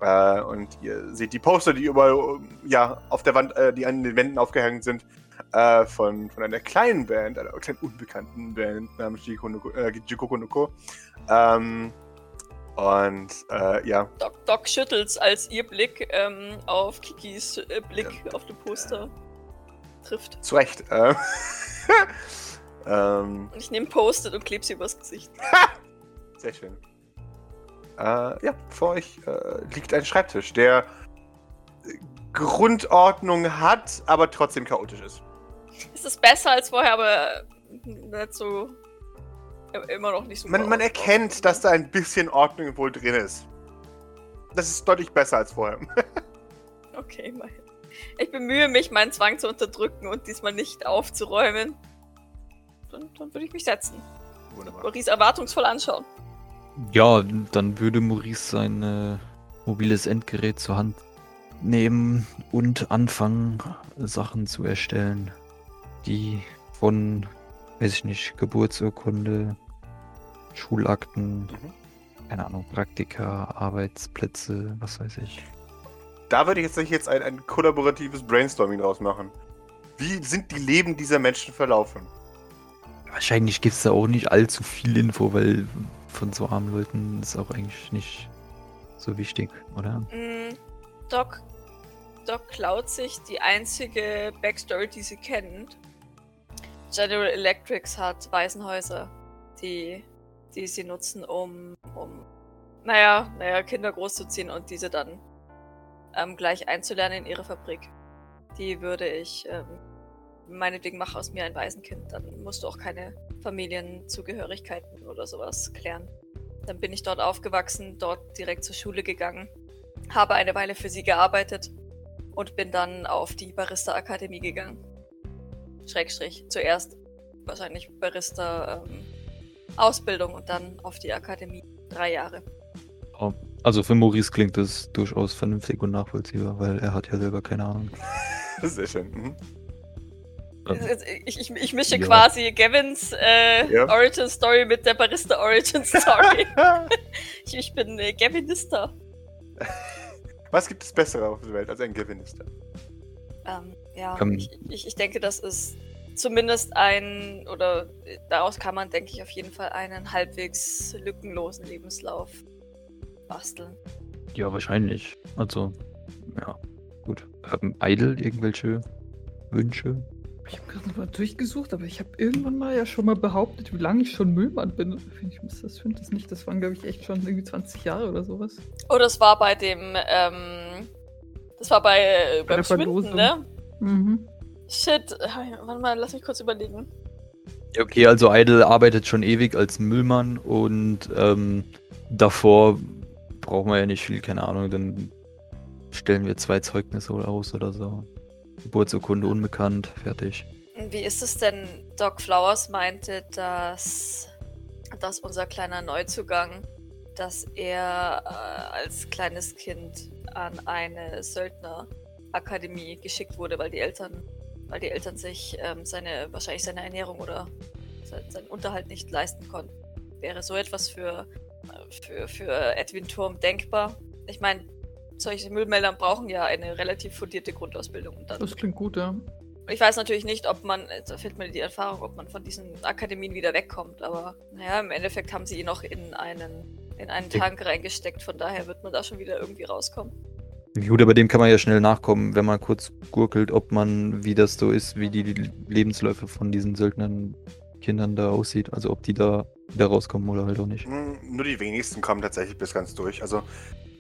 [SPEAKER 1] Äh, und ihr seht die Poster, die überall ja, auf der Wand, die an den Wänden aufgehängt sind, äh, von, von einer kleinen Band, einer kleinen unbekannten Band namens Jikoku äh, Jikoku no Ko. Ähm, und äh, ja,
[SPEAKER 3] Doc, Doc schüttelt's, als ihr Blick ähm, auf Kikis äh, Blick auf dem Poster trifft.
[SPEAKER 1] zu Recht. Äh, <laughs> ähm,
[SPEAKER 3] Und ich nehme Post-it und klebe sie übers Gesicht. <laughs>
[SPEAKER 1] sehr schön. Äh, ja, vor euch äh, liegt ein Schreibtisch, der Grundordnung hat, aber trotzdem chaotisch ist.
[SPEAKER 3] Es ist besser als vorher, aber nicht so. Immer noch nicht so.
[SPEAKER 1] Man, man erkennt, dass da ein bisschen Ordnung wohl drin ist. Das ist deutlich besser als vorher. <laughs>
[SPEAKER 3] Okay, immerhin. Ich bemühe mich, meinen Zwang zu unterdrücken und diesmal nicht aufzuräumen. Dann, dann würde ich mich setzen.
[SPEAKER 1] Wunderbar.
[SPEAKER 3] Maurice erwartungsvoll anschauen.
[SPEAKER 2] Ja, dann würde Maurice sein äh, mobiles Endgerät zur Hand nehmen und anfangen, Sachen zu erstellen, die von, weiß ich nicht, Geburtsurkunde, Schulakten,
[SPEAKER 1] Mhm.
[SPEAKER 2] keine Ahnung, Praktika, Arbeitsplätze, was weiß ich.
[SPEAKER 1] Da würde ich jetzt jetzt ein, ein kollaboratives Brainstorming draus machen. Wie sind die Leben dieser Menschen verlaufen?
[SPEAKER 2] Wahrscheinlich gibt es da auch nicht allzu viel Info, weil von so armen Leuten ist auch eigentlich nicht so wichtig, oder?
[SPEAKER 3] Mm, Doc, Doc klaut sich die einzige Backstory, die sie kennt. General Electrics hat Waisenhäuser, die, die sie nutzen, um, um naja, naja, Kinder großzuziehen und diese dann ähm, gleich einzulernen in ihre Fabrik. Die würde ich, ähm, meinetwegen mach aus mir ein Waisenkind, dann musst du auch keine Familienzugehörigkeiten oder sowas klären. Dann bin ich dort aufgewachsen, dort direkt zur Schule gegangen, habe eine Weile für sie gearbeitet und bin dann auf die Barista-Akademie gegangen. Schrägstrich. Zuerst wahrscheinlich Barista ähm, Ausbildung und dann auf die Akademie. Drei Jahre.
[SPEAKER 2] Oh, Also für Maurice klingt das durchaus vernünftig und nachvollziehbar, weil er hat ja selber keine Ahnung. <laughs>
[SPEAKER 1] Sehr schön. Mhm.
[SPEAKER 3] Ich, ich, ich mische
[SPEAKER 2] Ja.
[SPEAKER 3] quasi Gavins äh,
[SPEAKER 1] Ja.
[SPEAKER 3] Origin Story mit der Barista Origin Story. <laughs> ich, ich bin äh, Gavinista.
[SPEAKER 1] Was gibt es Bessere auf der Welt als ein Gewinnister?
[SPEAKER 3] Ähm, ja,
[SPEAKER 2] Ähm.
[SPEAKER 3] ich, ich, ich denke, das ist zumindest ein, oder daraus kann man, denke ich, auf jeden Fall einen halbwegs lückenlosen Lebenslauf basteln.
[SPEAKER 2] Ja, wahrscheinlich. Also, ja, gut. Ähm, Idle, irgendwelche Wünsche?
[SPEAKER 4] Ich habe gerade mal durchgesucht, aber ich habe irgendwann mal ja schon mal behauptet, wie lange ich schon Müllmann bin. Ich muss das finde das nicht. Das waren, glaube ich, echt schon irgendwie 20 Jahre oder sowas.
[SPEAKER 3] Oh, das war bei dem, ähm, das war bei, äh, beim
[SPEAKER 4] der
[SPEAKER 3] Schwinden, ne?
[SPEAKER 4] Mhm.
[SPEAKER 3] Shit, warte mal, lass mich kurz überlegen.
[SPEAKER 2] Okay, also Idle arbeitet schon ewig als Müllmann und ähm, davor brauchen wir ja nicht viel, keine Ahnung, dann stellen wir zwei Zeugnisse aus oder so. Geburtsurkunde unbekannt, fertig.
[SPEAKER 3] Wie ist es denn? Doc Flowers meinte, dass dass unser kleiner Neuzugang, dass er äh, als kleines Kind an eine Söldnerakademie geschickt wurde, weil die Eltern, weil die Eltern sich ähm, seine, wahrscheinlich seine Ernährung oder seinen Unterhalt nicht leisten konnten. Wäre so etwas für, für, für Edwin Turm denkbar? Ich meine, solche Müllmelder brauchen ja eine relativ fundierte Grundausbildung.
[SPEAKER 4] das klingt gut, ja.
[SPEAKER 3] Ich weiß natürlich nicht, ob man, da fehlt mir die Erfahrung, ob man von diesen Akademien wieder wegkommt, aber naja, im Endeffekt haben sie ihn noch in einen, in einen Tank reingesteckt, von daher wird man da schon wieder irgendwie rauskommen.
[SPEAKER 2] Gut, aber dem kann man ja schnell nachkommen, wenn man kurz gurkelt, ob man, wie das so ist, wie die Lebensläufe von diesen Söldnern Kindern da aussieht. Also ob die da wieder rauskommen oder halt auch nicht.
[SPEAKER 1] Hm, nur die wenigsten kommen tatsächlich bis ganz durch. Also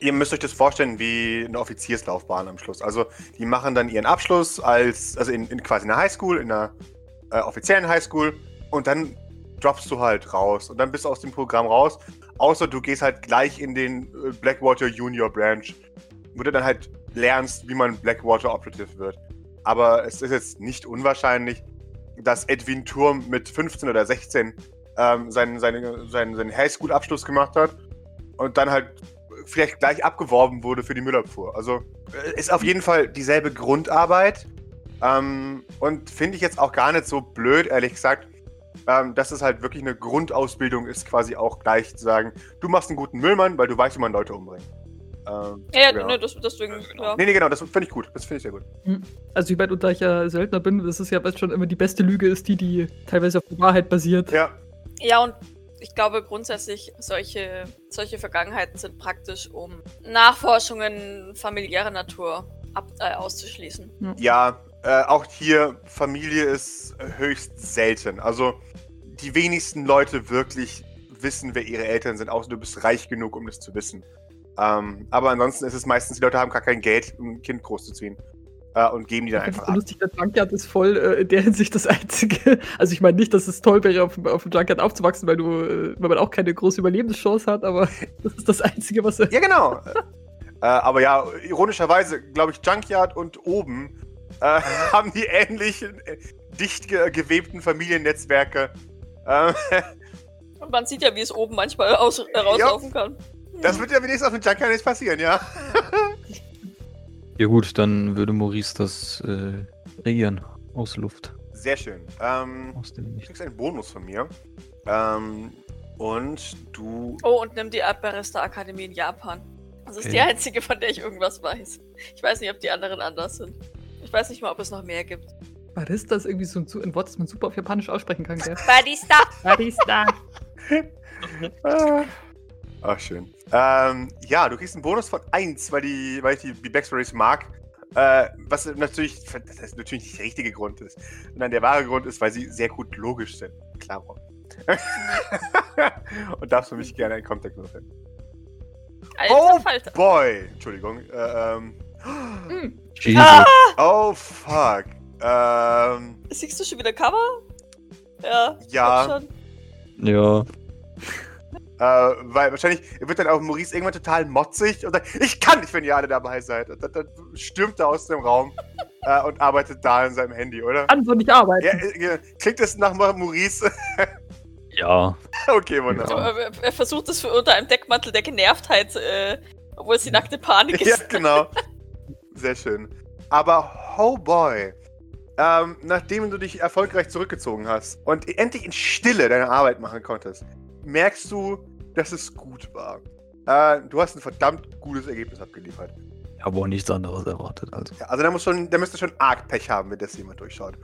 [SPEAKER 1] ihr müsst euch das vorstellen wie eine Offizierslaufbahn am Schluss. Also die machen dann ihren Abschluss als, also in, in quasi einer Highschool, in einer äh, offiziellen Highschool und dann droppst du halt raus und dann bist du aus dem Programm raus. Außer du gehst halt gleich in den äh, Blackwater Junior Branch, wo du dann halt lernst, wie man Blackwater Operative wird. Aber es ist jetzt nicht unwahrscheinlich, dass Edwin Turm mit 15 oder 16 ähm, seinen, seinen, seinen, seinen Highschool-Abschluss gemacht hat und dann halt vielleicht gleich abgeworben wurde für die Müllabfuhr. Also äh, ist auf jeden Fall dieselbe Grundarbeit. Ähm, und finde ich jetzt auch gar nicht so blöd, ehrlich gesagt, ähm, dass es halt wirklich eine Grundausbildung ist, quasi auch gleich zu sagen, du machst einen guten Müllmann, weil du weißt, wie man Leute umbringt.
[SPEAKER 3] Ähm, ja, ja, genau. ne, das, deswegen,
[SPEAKER 1] ja. Nee, nee, genau, das finde ich gut. Das finde ich sehr gut.
[SPEAKER 4] Hm. Also, ich meine, und da ich ja Söldner bin, das ist ja schon immer die beste Lüge, ist die, die teilweise auf der Wahrheit basiert.
[SPEAKER 1] Ja.
[SPEAKER 3] Ja, und ich glaube grundsätzlich, solche, solche Vergangenheiten sind praktisch, um Nachforschungen familiärer Natur ab, äh, auszuschließen.
[SPEAKER 1] Ja, äh, auch hier, Familie ist höchst selten. Also die wenigsten Leute wirklich wissen, wer ihre Eltern sind, außer du bist reich genug, um das zu wissen. Ähm, aber ansonsten ist es meistens, die Leute haben gar kein Geld, um ein Kind großzuziehen äh, und geben die dann einfach
[SPEAKER 4] ab. lustig, der Junkyard ist voll äh, in der Hinsicht das Einzige. <laughs> Also ich meine nicht, dass es toll wäre, auf, auf dem Junkyard aufzuwachsen, weil du, äh, weil man auch keine große Überlebenschance hat, aber <laughs> das ist das Einzige, was er.
[SPEAKER 1] Ja, genau. äh, aber ja, ironischerweise, glaube ich, Junkyard und oben äh, <laughs> haben die ähnlichen, äh, dicht ge gewebten Familiennetzwerke.
[SPEAKER 3] Ähm, und man sieht ja, wie es oben manchmal aus, rauslaufen kann.
[SPEAKER 1] Das wird ja wenigstens auf dem Junkyard nicht passieren, ja.
[SPEAKER 2] Ja gut, dann würde Maurice das äh, regieren aus Luft.
[SPEAKER 1] Sehr schön. Ähm, aus dem du kriegst einen Bonus von mir. Ähm, und du...
[SPEAKER 3] Oh, und nimm die Barista Akademie in Japan. Das ist okay. die einzige, von der ich irgendwas weiß. Ich weiß nicht, ob die anderen anders sind. Ich weiß nicht mal, ob es noch mehr gibt.
[SPEAKER 4] Barista ist irgendwie so ein, Wort, das man super auf Japanisch aussprechen kann, gell?
[SPEAKER 3] Barista!
[SPEAKER 4] Barista! <laughs> <laughs>
[SPEAKER 1] ah. Ach, schön. Ähm, ja, du kriegst einen Bonus von 1, weil, die, weil ich die, die Backstories mag. Äh, was natürlich, das ist natürlich nicht der richtige Grund ist. Sondern der wahre Grund ist, weil sie sehr gut logisch sind. Klar. <laughs> Und darfst du mich gerne in finden.
[SPEAKER 3] Alter, oh
[SPEAKER 1] Falter. boy! Entschuldigung. Äh, ähm.
[SPEAKER 2] Mm. Ah!
[SPEAKER 1] Oh fuck. Ähm.
[SPEAKER 3] Siehst du schon wieder Cover? Ja.
[SPEAKER 1] Ja.
[SPEAKER 2] Ja.
[SPEAKER 1] Äh, weil wahrscheinlich wird dann auch Maurice irgendwann total motzig und sagt, ich kann nicht, wenn ihr alle dabei seid. Und dann, dann stürmt er aus dem Raum <laughs> äh, und arbeitet da in seinem Handy, oder?
[SPEAKER 4] Kann so nicht arbeiten. Ja,
[SPEAKER 1] äh, klingt es nach Maurice? <laughs>
[SPEAKER 2] ja. <laughs>
[SPEAKER 1] Okay, wunderbar.
[SPEAKER 3] Er, er versucht es unter einem Deckmantel der Genervtheit, äh, obwohl es die nackte Panik ist.
[SPEAKER 1] ja, genau. Sehr schön. Aber, oh boy. Ähm, nachdem du dich erfolgreich zurückgezogen hast und endlich in Stille deine Arbeit machen konntest, merkst du, dass es gut war. Äh, du hast ein verdammt gutes Ergebnis abgeliefert.
[SPEAKER 2] Ich habe auch nichts anderes erwartet. Also,
[SPEAKER 1] ja, also da, muss schon, da müsste schon arg Pech haben, wenn das jemand durchschaut.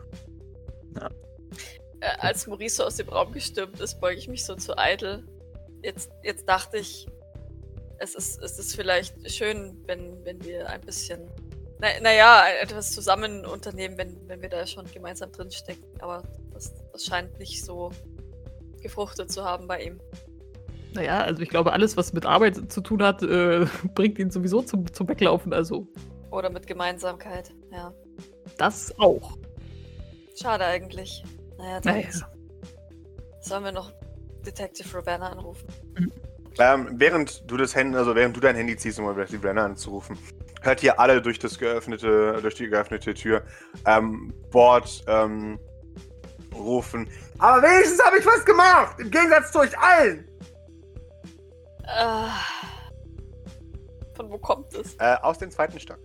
[SPEAKER 3] Ja. Äh, als Maurice so aus dem Raum gestürmt ist, beuge ich mich so zu Eitel. Jetzt, jetzt dachte ich, es ist, es ist vielleicht schön, wenn, wenn wir ein bisschen, naja, na etwas zusammen unternehmen, wenn, wenn wir da schon gemeinsam drinstecken. Aber das, das scheint nicht so gefruchtet zu haben bei ihm.
[SPEAKER 4] Naja, also ich glaube, alles, was mit Arbeit zu tun hat, äh, <laughs> bringt ihn sowieso zum, zum Weglaufen, also.
[SPEAKER 3] Oder mit Gemeinsamkeit, ja.
[SPEAKER 4] Das auch.
[SPEAKER 3] Schade eigentlich. Naja, dann naja. sollen wir noch Detective Ravenna anrufen.
[SPEAKER 1] Mhm. Ähm, während du das Handy, also während du dein Handy ziehst, um Detective Ravenna anzurufen, hört ihr alle durch das geöffnete, durch die geöffnete Tür, ähm, Bord, ähm, rufen. Aber wenigstens habe ich was gemacht! Im Gegensatz zu euch allen!
[SPEAKER 3] Äh, von wo kommt es?
[SPEAKER 1] Äh, aus dem zweiten Stock.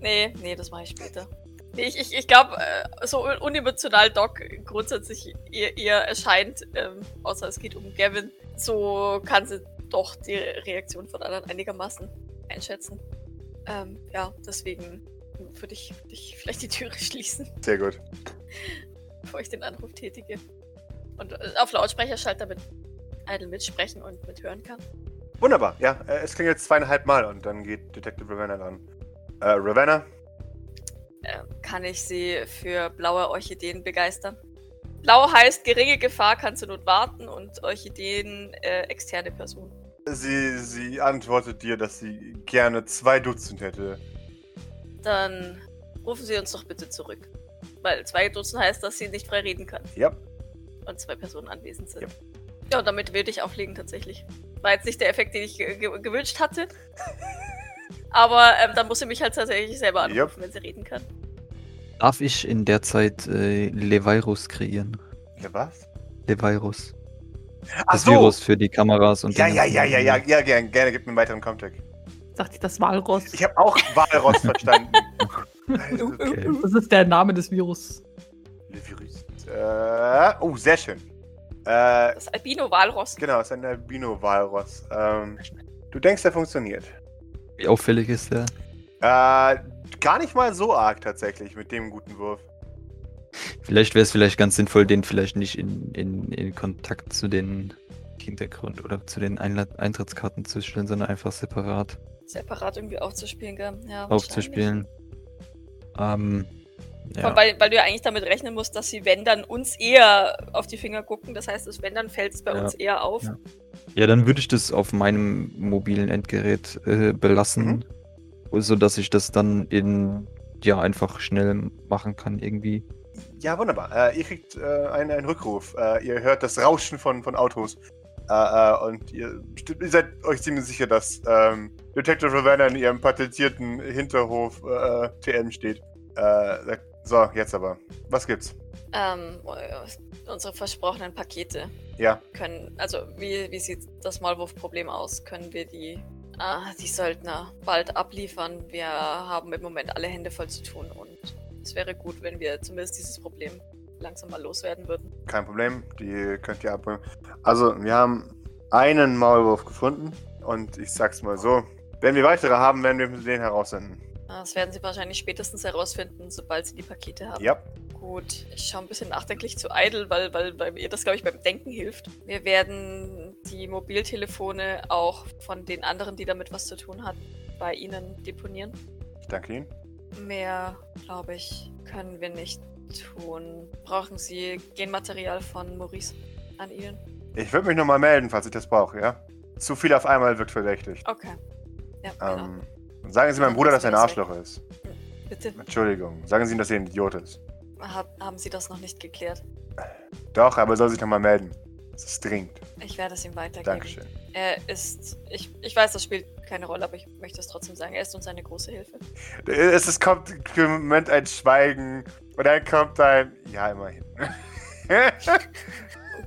[SPEAKER 3] Nee, nee, das mache ich später. Nee, ich ich, ich glaube, äh, so unemotional Doc grundsätzlich ihr, ihr erscheint, ähm, außer es geht um Gavin, so kann sie doch die Reaktion von anderen einigermaßen einschätzen. Ähm, ja, deswegen würde ich, würd ich vielleicht die Türe <laughs> schließen,
[SPEAKER 1] Sehr gut.
[SPEAKER 3] bevor ich den Anruf tätige. Und äh, auf Lautsprecher schalten, damit Idle mitsprechen und mithören kann.
[SPEAKER 1] Wunderbar, ja. Äh, es klingt jetzt zweieinhalb Mal und dann geht Detective Ravenna dran. Äh, Ravenna?
[SPEAKER 3] Äh, kann ich sie für blaue Orchideen begeistern? Blau heißt geringe Gefahr, kann zur Not warten und Orchideen äh, externe Person.
[SPEAKER 1] Sie, sie antwortet dir, dass sie gerne zwei Dutzend hätte.
[SPEAKER 3] Dann rufen Sie uns doch bitte zurück. Weil zwei Dutzend heißt, dass sie nicht frei reden kann
[SPEAKER 1] Ja.
[SPEAKER 3] und zwei Personen anwesend sind.
[SPEAKER 1] Ja.
[SPEAKER 3] Ja, und damit würde ich auflegen tatsächlich. War jetzt nicht der Effekt, den ich ge ge gewünscht hatte. <laughs> Aber ähm, dann muss sie mich halt tatsächlich selber anrufen,
[SPEAKER 1] Yep.
[SPEAKER 3] wenn sie reden kann.
[SPEAKER 2] Darf ich in der Zeit äh, Levirus kreieren?
[SPEAKER 1] Ja, was?
[SPEAKER 2] Levirus.
[SPEAKER 1] Ach
[SPEAKER 2] Das
[SPEAKER 1] so!
[SPEAKER 2] Virus für die Kameras und
[SPEAKER 1] Ja, ja, ja, ja, ja, ja, gerne, gerne, gib mir einen weiteren Kontext.
[SPEAKER 4] Dachte ich, das Walross.
[SPEAKER 1] Ich habe auch Walross <laughs> verstanden.
[SPEAKER 2] Okay.
[SPEAKER 4] Das ist der Name des Virus.
[SPEAKER 1] Le Virus. Äh, oh, sehr schön. Äh,
[SPEAKER 3] Das Albino-Walross.
[SPEAKER 1] genau, es ist ein Albino-Walross. Ähm, du denkst, der funktioniert.
[SPEAKER 2] Wie auffällig ist der?
[SPEAKER 1] Äh, gar nicht mal so arg tatsächlich mit dem guten Wurf.
[SPEAKER 2] Vielleicht wäre es vielleicht ganz sinnvoll, den vielleicht nicht in, in, in Kontakt zu den Hintergrund oder zu den Einla Eintrittskarten zu stellen, sondern einfach separat
[SPEAKER 3] Separat irgendwie aufzuspielen, gell? Ja,
[SPEAKER 2] aufzuspielen. Ähm, ja.
[SPEAKER 3] Weil, weil du ja eigentlich damit rechnen musst, dass sie, wenn dann, uns eher auf die Finger gucken. Das heißt, dass wenn dann fällt es bei
[SPEAKER 2] Ja.
[SPEAKER 3] uns eher auf.
[SPEAKER 2] Ja. ja, dann würde ich das auf meinem mobilen Endgerät äh, belassen, sodass ich das dann in ja einfach schnell machen kann irgendwie.
[SPEAKER 1] Ja, wunderbar. Äh, ihr kriegt äh, einen, einen Rückruf. Äh, ihr hört das Rauschen von, von Autos. Äh, äh, und ihr, ihr seid euch ziemlich sicher, dass ähm, Detective Ravenna in ihrem patentierten Hinterhof äh, TM steht. Äh, sagt, so, jetzt aber. Was gibt's?
[SPEAKER 3] Ähm, unsere versprochenen Pakete
[SPEAKER 1] Ja,
[SPEAKER 3] können, also wie, wie sieht das Maulwurf-Problem aus? Können wir die, ah, die Söldner bald abliefern? Wir haben im Moment alle Hände voll zu tun und es wäre gut, wenn wir zumindest dieses Problem langsam mal loswerden würden.
[SPEAKER 1] kein Problem. Die könnt ihr abholen. Also, wir haben einen Maulwurf gefunden. Und ich sag's mal so. Wenn wir weitere haben, werden wir den heraussenden.
[SPEAKER 3] Das werden sie wahrscheinlich spätestens herausfinden, sobald sie die Pakete haben.
[SPEAKER 1] Ja.
[SPEAKER 3] Gut, ich schaue ein bisschen nachdenklich zu Idle, weil, weil, weil mir das, glaube ich, beim Denken hilft. Wir werden die Mobiltelefone auch von den anderen, die damit was zu tun hatten, bei ihnen deponieren.
[SPEAKER 1] Ich danke Ihnen.
[SPEAKER 3] Mehr, glaube ich, können wir nicht tun. Brauchen Sie Genmaterial von Maurice an Ihnen?
[SPEAKER 1] Ich würde mich nochmal melden, falls ich das brauche, ja? Zu viel auf einmal wirkt verdächtig.
[SPEAKER 3] Okay. Ja, genau.
[SPEAKER 1] Und sagen Sie meinem Bruder, dass er ein Arschloch ist.
[SPEAKER 3] Bitte.
[SPEAKER 1] Entschuldigung. Sagen Sie ihm, dass er ein Idiot ist.
[SPEAKER 3] Hab, haben Sie das noch nicht geklärt?
[SPEAKER 1] Doch, aber er soll sich nochmal melden. Es ist dringend.
[SPEAKER 3] Ich werde es ihm weitergeben.
[SPEAKER 1] Dankeschön.
[SPEAKER 3] Er ist, ich, ich weiß, das spielt keine Rolle, aber ich möchte es trotzdem sagen. Er ist uns eine große Hilfe.
[SPEAKER 1] Es, es kommt für einen Moment ein Schweigen und dann kommt ein. Ja, immerhin. <laughs>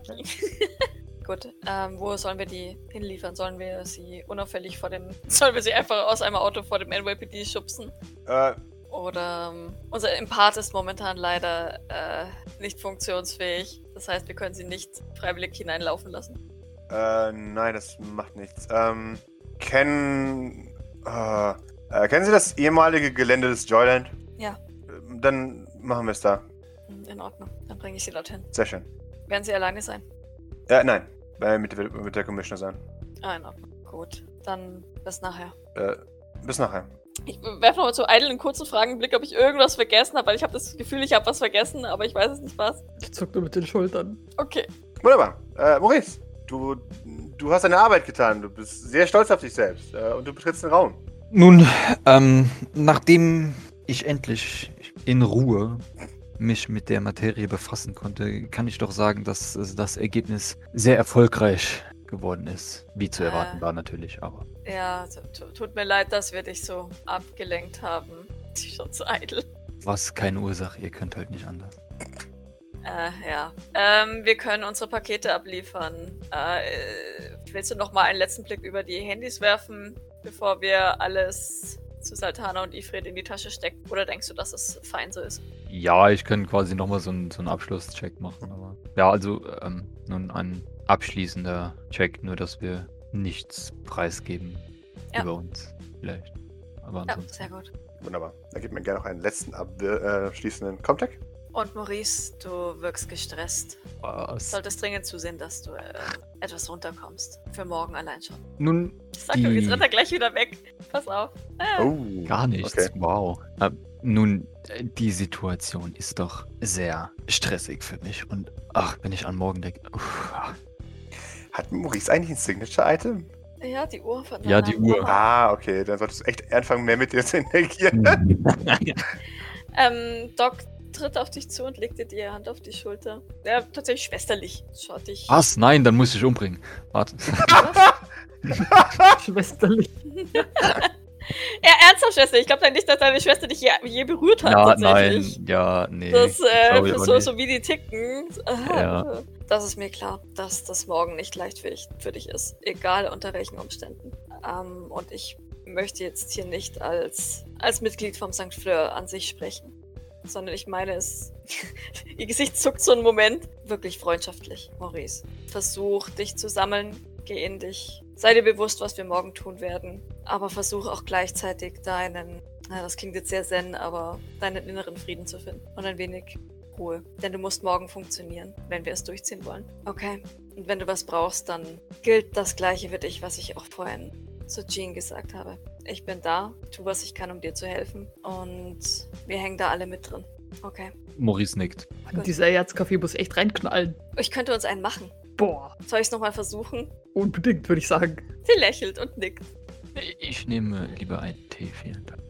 [SPEAKER 3] Okay. <laughs> Gut, ähm, wo sollen wir die hinliefern? Sollen wir sie unauffällig vor dem. <laughs> Sollen wir sie einfach aus einem Auto vor dem NYPD schubsen?
[SPEAKER 1] äh,
[SPEAKER 3] Oder ähm, unser Empath ist momentan leider äh, nicht funktionsfähig. Das heißt, wir können sie nicht freiwillig hineinlaufen lassen.
[SPEAKER 1] äh, nein, das macht nichts. Ähm, kennen. Äh, äh, kennen Sie das ehemalige Gelände des Joyland?
[SPEAKER 3] Ja.
[SPEAKER 1] Ähm, Dann machen wir es da.
[SPEAKER 3] In Ordnung, dann bringe ich sie dorthin.
[SPEAKER 1] Sehr schön.
[SPEAKER 3] Werden sie alleine sein?
[SPEAKER 1] Äh, nein. Äh, mit, der- mit der Commissioner sein.
[SPEAKER 3] Ah, in Ordnung. Gut, dann bis nachher.
[SPEAKER 1] Äh, bis nachher.
[SPEAKER 3] Ich werfe nochmal zu Idle einen kurzen Fragenblick, ob ich irgendwas vergessen habe, weil ich habe das Gefühl, ich habe was vergessen, aber ich weiß es nicht was.
[SPEAKER 4] Ich zuck nur mit den Schultern.
[SPEAKER 3] Okay.
[SPEAKER 1] Wunderbar. Äh, Maurice, du, du hast deine Arbeit getan. Du bist sehr stolz auf dich selbst. Äh, und du betrittst den Raum.
[SPEAKER 2] Nun, ähm, nachdem ich endlich in Ruhe mich mit der Materie befassen konnte, kann ich doch sagen, dass äh, das Ergebnis sehr erfolgreich geworden ist. Wie zu erwarten
[SPEAKER 3] Äh.
[SPEAKER 2] war natürlich, aber.
[SPEAKER 3] Ja, tu- tu- tut mir leid, dass wir dich so abgelenkt haben. <laughs> Sie schon zu eitel.
[SPEAKER 2] Was keine Ursache, ihr könnt halt nicht anders.
[SPEAKER 3] Äh, ja. Ähm, wir können unsere Pakete abliefern. Äh, willst du noch mal einen letzten Blick über die Handys werfen, bevor wir alles zu Saltana und Ifred in die Tasche stecken? Oder denkst du, dass es fein so ist?
[SPEAKER 2] Ja, ich könnte quasi nochmal so, einen- so einen Abschlusscheck machen. Aber ja, also ähm, nun ein abschließender Check, nur dass wir nichts preisgeben
[SPEAKER 3] Ja.
[SPEAKER 2] über uns. Vielleicht. Aber
[SPEAKER 3] Ja,
[SPEAKER 2] ansonsten.
[SPEAKER 3] sehr gut.
[SPEAKER 1] Wunderbar. Da gibt mir gerne noch einen letzten abschließenden Comtech.
[SPEAKER 3] Und Maurice, du wirkst gestresst.
[SPEAKER 2] Was?
[SPEAKER 3] Solltest dringend zusehen, dass du äh, etwas runterkommst. Für morgen allein schon.
[SPEAKER 2] Nun,
[SPEAKER 3] Ich sag, du, jetzt
[SPEAKER 2] Die-
[SPEAKER 3] rennt er gleich wieder weg. Pass auf. Ah.
[SPEAKER 1] Oh.
[SPEAKER 2] gar nichts.
[SPEAKER 1] Okay.
[SPEAKER 2] Wow. Äh, nun, äh, die Situation ist doch sehr stressig für mich. Und ach, wenn ich an morgen denke. uff.
[SPEAKER 1] Hat Maurice eigentlich ein Signature-Item?
[SPEAKER 3] Ja, die Uhr von
[SPEAKER 2] Ja, die Uhr.
[SPEAKER 1] Ah, okay. Dann solltest du echt anfangen, mehr mit dir zu <laughs> interagieren. <laughs>
[SPEAKER 3] Ähm, Doc tritt auf dich zu und legt dir die Hand auf die Schulter. Ja, tatsächlich schwesterlich. Schaut dich.
[SPEAKER 2] Was? Nein, dann muss ich umbringen. Warte. <laughs>
[SPEAKER 4] Schwesterlich. <laughs>
[SPEAKER 3] Ja, ernsthaft, Schwester. Ich glaube nicht, dass deine Schwester dich je, je berührt hat.
[SPEAKER 2] Ja,
[SPEAKER 3] tatsächlich.
[SPEAKER 2] nein, ja, nee.
[SPEAKER 3] Das, äh, so,
[SPEAKER 2] nicht.
[SPEAKER 3] so wie die ticken.
[SPEAKER 2] Ja.
[SPEAKER 3] Das ist mir klar, dass das morgen nicht leicht für, ich, für dich ist. Egal unter welchen Umständen. Ähm, und ich möchte jetzt hier nicht als, als Mitglied vom St. Fleur an sich sprechen. Sondern ich meine es. <laughs> Ihr Gesicht zuckt so einen Moment. Wirklich freundschaftlich, Maurice. Versuch, dich zu sammeln. Geh in dich. Sei dir bewusst, was wir morgen tun werden. Aber versuch auch gleichzeitig deinen, na, das klingt jetzt sehr zen, aber deinen inneren Frieden zu finden. Und ein wenig Ruhe. Denn du musst morgen funktionieren, wenn wir es durchziehen wollen. Okay. Und wenn du was brauchst, dann gilt das Gleiche für dich, was ich auch vorhin zu Jean gesagt habe. Ich bin da, tu was ich kann, um dir zu helfen. Und wir hängen da alle mit drin. Okay.
[SPEAKER 2] Maurice nickt.
[SPEAKER 3] Gut.
[SPEAKER 4] Dieser Erzkaffee muss echt reinknallen.
[SPEAKER 3] Ich könnte uns einen machen.
[SPEAKER 4] Boah,
[SPEAKER 3] Soll ich es nochmal versuchen?
[SPEAKER 4] unbedingt, würde ich sagen.
[SPEAKER 3] Sie lächelt und nickt.
[SPEAKER 2] Ich nehme lieber einen Tee, vielen Dank.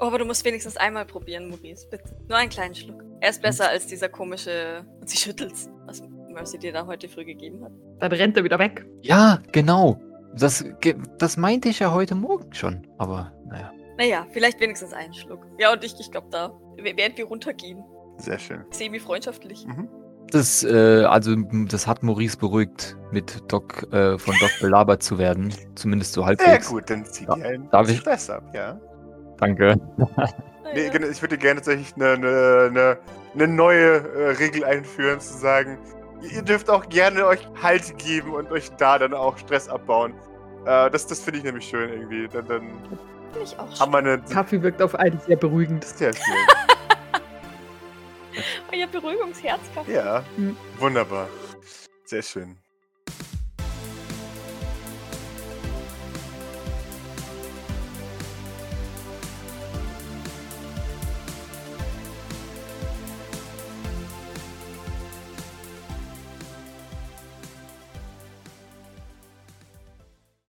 [SPEAKER 3] Oh, aber du musst wenigstens einmal probieren, Maurice, bitte. Nur einen kleinen Schluck. Er ist besser als dieser komische. Und sie schüttelt's, was Mercy dir da heute früh gegeben hat.
[SPEAKER 4] Dann rennt er wieder weg.
[SPEAKER 2] Ja, genau. Das, ge- das meinte ich ja heute Morgen schon. Aber naja.
[SPEAKER 3] Naja, vielleicht wenigstens einen Schluck. Ja, und ich, ich glaube, da, während wir runtergehen,
[SPEAKER 1] Sehr schön.
[SPEAKER 3] semi-freundschaftlich.
[SPEAKER 1] Mhm.
[SPEAKER 2] Das, äh, also, das hat Maurice beruhigt, mit Doc, äh, von Doc belabert zu werden. Zumindest so
[SPEAKER 1] Sehr
[SPEAKER 2] halbwegs.
[SPEAKER 1] gut, dann zieh
[SPEAKER 2] Ja,
[SPEAKER 1] dir einen
[SPEAKER 2] darf ich?
[SPEAKER 1] Stress ab, ja.
[SPEAKER 2] Danke.
[SPEAKER 1] Nee, genau, ich würde gerne tatsächlich eine, eine, eine, eine neue äh, Regel einführen, zu sagen, ihr dürft auch gerne euch Halt geben und euch da dann auch Stress abbauen. Äh, das das finde ich nämlich schön irgendwie. Dann, dann
[SPEAKER 3] Finde ich auch
[SPEAKER 1] haben wir eine
[SPEAKER 4] Kaffee wirkt auf einen sehr beruhigend.
[SPEAKER 1] sehr schön. <laughs>
[SPEAKER 3] Euer Beruhigungsherzkaffee.
[SPEAKER 1] Ja,
[SPEAKER 4] Mhm.
[SPEAKER 1] wunderbar. Sehr schön.